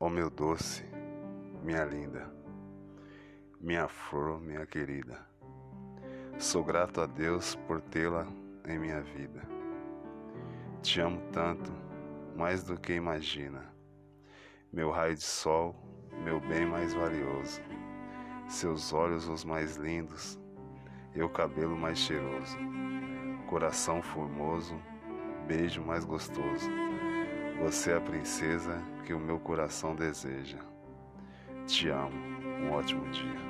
Oh meu doce, minha linda, minha flor, minha querida, sou grato a Deus por tê-la em minha vida. Te amo tanto, mais do que imagina. Meu raio de sol, meu bem mais valioso. Seus olhos os mais lindos, eu cabelo mais cheiroso. Coração formoso, beijo mais gostoso. Você é a princesa que o meu coração deseja. Te amo. Um ótimo dia.